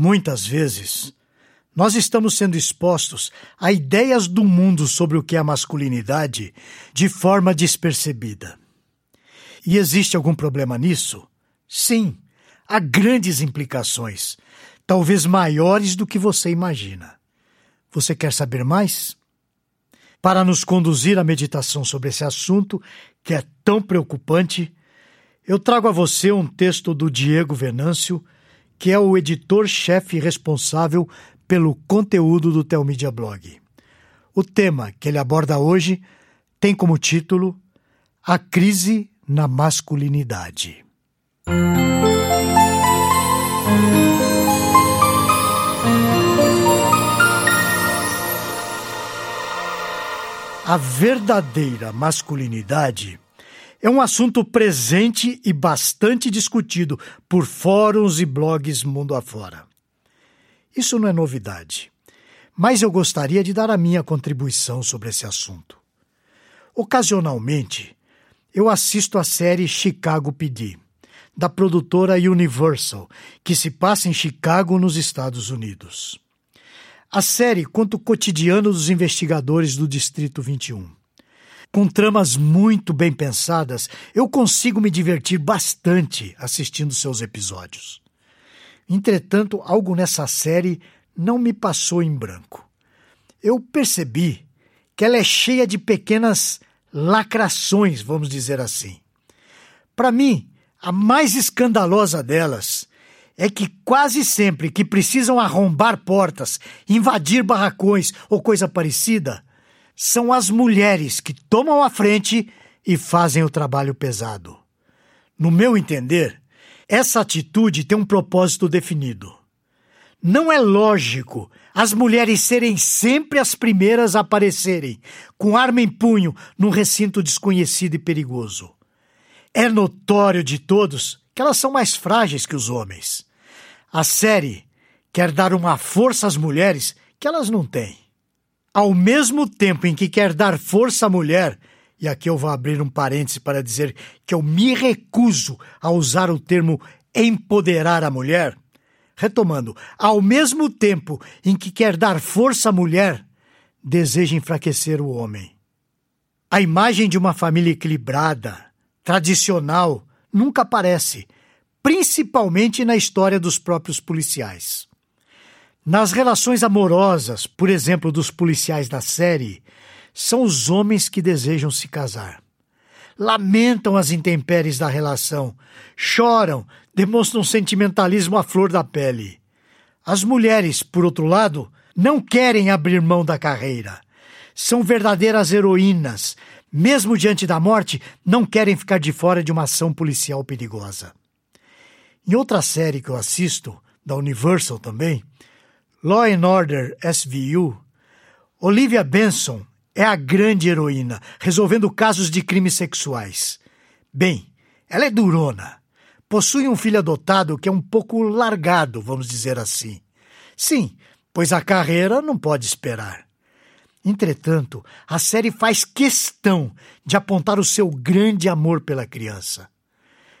Muitas vezes, nós estamos sendo expostos a ideias do mundo sobre o que é a masculinidade de forma despercebida. E existe algum problema nisso? Sim, há grandes implicações, talvez maiores do que você imagina. Você quer saber mais? Para nos conduzir à meditação sobre esse assunto, que é tão preocupante, eu trago a você um texto do Diego Venâncio, que é o editor-chefe responsável pelo conteúdo do Telmídia Blog. O tema que ele aborda hoje tem como título A Crise na Masculinidade. A verdadeira masculinidade é um assunto presente e bastante discutido por fóruns e blogs mundo afora. Isso não é novidade, mas eu gostaria de dar a minha contribuição sobre esse assunto. Ocasionalmente, eu assisto a série Chicago PD, da produtora Universal, que se passa em Chicago, nos Estados Unidos. A série conta o cotidiano dos investigadores do Distrito 21. Com tramas muito bem pensadas, eu consigo me divertir bastante assistindo seus episódios. Entretanto, algo nessa série não me passou em branco. Eu percebi que ela é cheia de pequenas lacrações, vamos dizer assim. Para mim, a mais escandalosa delas é que quase sempre que precisam arrombar portas, invadir barracões ou coisa parecida, são as mulheres que tomam a frente e fazem o trabalho pesado. No meu entender, essa atitude tem um propósito definido. Não é lógico as mulheres serem sempre as primeiras a aparecerem, com arma em punho, num recinto desconhecido e perigoso. É notório de todos que elas são mais frágeis que os homens. A série quer dar uma força às mulheres que elas não têm. Ao mesmo tempo em que quer dar força à mulher, e aqui eu vou abrir um parêntese para dizer que eu me recuso a usar o termo empoderar a mulher. Retomando, ao mesmo tempo em que quer dar força à mulher, deseja enfraquecer o homem. A imagem de uma família equilibrada, tradicional, nunca aparece, principalmente na história dos próprios policiais. Nas relações amorosas, por exemplo, dos policiais da série, são os homens que desejam se casar. Lamentam as intempéries da relação, choram, demonstram sentimentalismo à flor da pele. As mulheres, por outro lado, não querem abrir mão da carreira. São verdadeiras heroínas. Mesmo diante da morte, não querem ficar de fora de uma ação policial perigosa. Em outra série que eu assisto, da Universal também, Law and Order SVU, Olivia Benson é a grande heroína, resolvendo casos de crimes sexuais. Bem, ela é durona. Possui um filho adotado que é um pouco largado, vamos dizer assim. Sim, pois a carreira não pode esperar. Entretanto, a série faz questão de apontar o seu grande amor pela criança.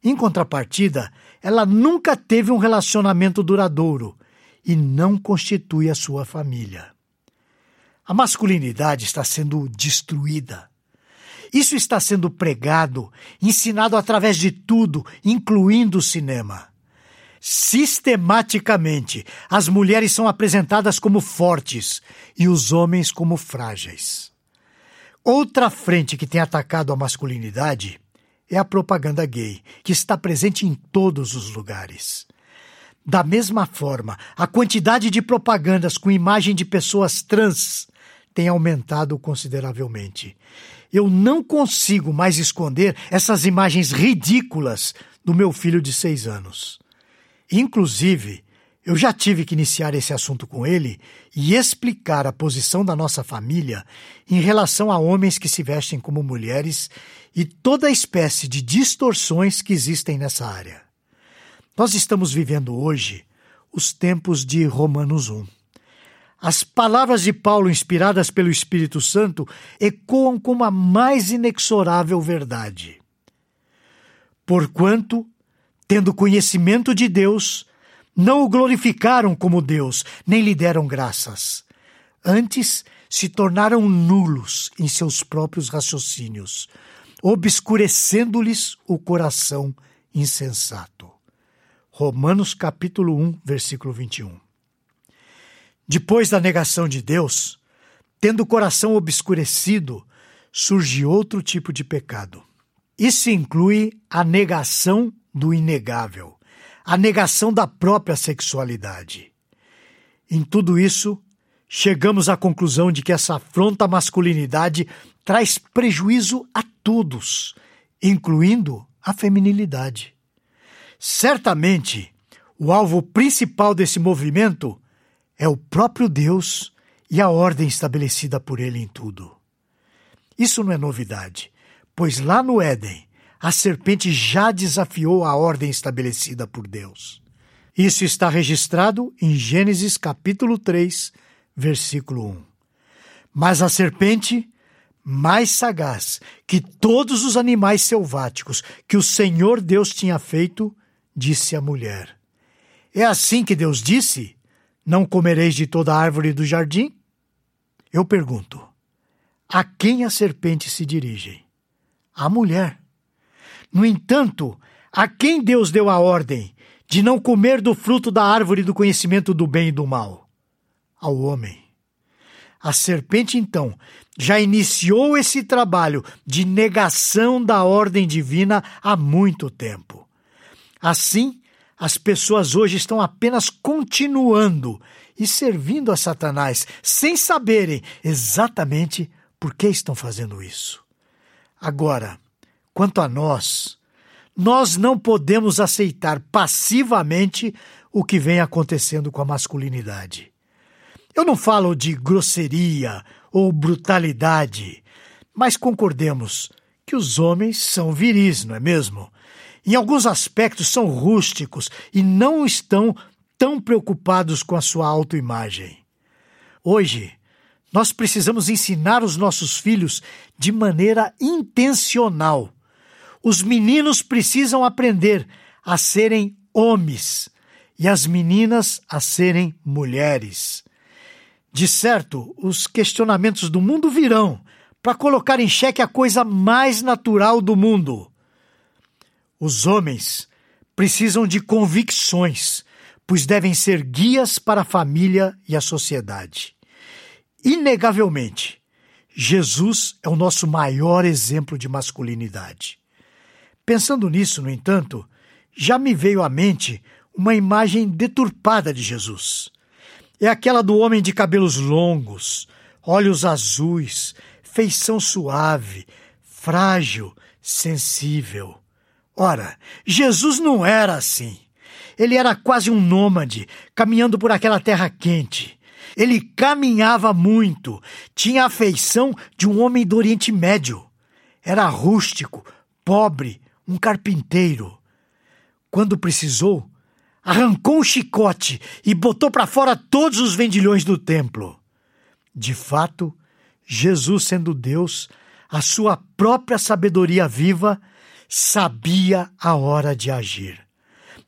Em contrapartida, ela nunca teve um relacionamento duradouro e não constitui a sua família. A masculinidade está sendo destruída. Isso está sendo pregado, ensinado através de tudo, incluindo o cinema. Sistematicamente, as mulheres são apresentadas como fortes e os homens como frágeis. Outra frente que tem atacado a masculinidade é a propaganda gay, que está presente em todos os lugares. Da mesma forma, a quantidade de propagandas com imagem de pessoas trans tem aumentado consideravelmente. Eu não consigo mais esconder essas imagens ridículas do meu filho de seis anos. Inclusive, eu já tive que iniciar esse assunto com ele e explicar a posição da nossa família em relação a homens que se vestem como mulheres e toda a espécie de distorções que existem nessa área. Nós estamos vivendo hoje os tempos de Romanos 1. As palavras de Paulo, inspiradas pelo Espírito Santo, ecoam com a mais inexorável verdade. Porquanto, tendo conhecimento de Deus, Não o glorificaram como Deus, nem lhe deram graças. Antes, se tornaram nulos em seus próprios raciocínios, obscurecendo-lhes o coração insensato. Romanos capítulo 1, versículo 21. Depois da negação de Deus, tendo o coração obscurecido, surge outro tipo de pecado. Isso inclui a negação do inegável, a negação da própria sexualidade. Em tudo isso, chegamos à conclusão de que essa afronta à masculinidade traz prejuízo a todos, incluindo a feminilidade. Certamente, o alvo principal desse movimento é o próprio Deus e a ordem estabelecida por ele em tudo. Isso não é novidade, pois lá no Éden, a serpente já desafiou a ordem estabelecida por Deus. Isso está registrado em Gênesis capítulo 3, versículo 1. Mas a serpente, mais sagaz que todos os animais selváticos que o Senhor Deus tinha feito, disse à mulher: É assim que Deus disse: Não comereis de toda árvore do jardim? Eu pergunto: a quem a serpente se dirige? À mulher. No entanto, a quem Deus deu a ordem de não comer do fruto da árvore do conhecimento do bem e do mal? ao homem. A serpente, então, já iniciou esse trabalho de negação da ordem divina há muito tempo. Assim, as pessoas hoje estão apenas continuando e servindo a Satanás, sem saberem exatamente por que estão fazendo isso. Agora, quanto a nós, nós não podemos aceitar passivamente o que vem acontecendo com a masculinidade. Eu não falo de grosseria ou brutalidade, mas concordemos que os homens são viris, não é mesmo? Em alguns aspectos são rústicos e não estão tão preocupados com a sua autoimagem. Hoje, nós precisamos ensinar os nossos filhos de maneira intencional. Os meninos precisam aprender a serem homens e as meninas a serem mulheres. De certo, os questionamentos do mundo virão para colocar em xeque a coisa mais natural do mundo. Os homens precisam de convicções, pois devem ser guias para a família e a sociedade. Inegavelmente, Jesus é o nosso maior exemplo de masculinidade. Pensando nisso, no entanto, já me veio à mente uma imagem deturpada de Jesus é aquela do homem de cabelos longos, olhos azuis, feição suave, frágil, sensível. Ora, Jesus não era assim. Ele era quase um nômade, caminhando por aquela terra quente. Ele caminhava muito, tinha a feição de um homem do Oriente Médio. Era rústico, pobre, um carpinteiro. Quando precisou, arrancou um chicote e botou para fora todos os vendilhões do templo. De fato, Jesus, sendo Deus, a sua própria sabedoria viva, sabia a hora de agir.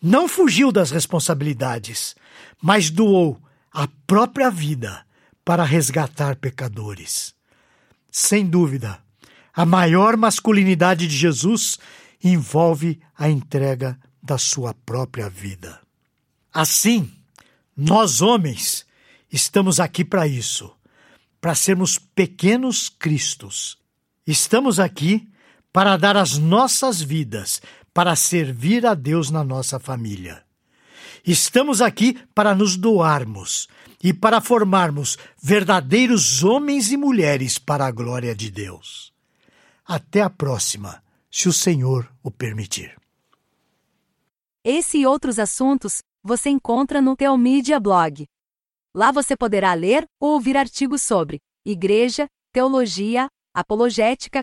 Não fugiu das responsabilidades, mas doou a própria vida para resgatar pecadores. Sem dúvida, a maior masculinidade de Jesus envolve a entrega da sua própria vida. Assim, nós homens estamos aqui para isso, para sermos pequenos cristos. Estamos aqui para dar as nossas vidas para servir a Deus na nossa família. Estamos aqui para nos doarmos e para formarmos verdadeiros homens e mulheres para a glória de Deus. Até a próxima, se o Senhor o permitir. Esse e outros assuntos você encontra no Teomídia Blog. Lá você poderá ler ou ouvir artigos sobre igreja, teologia, apologética,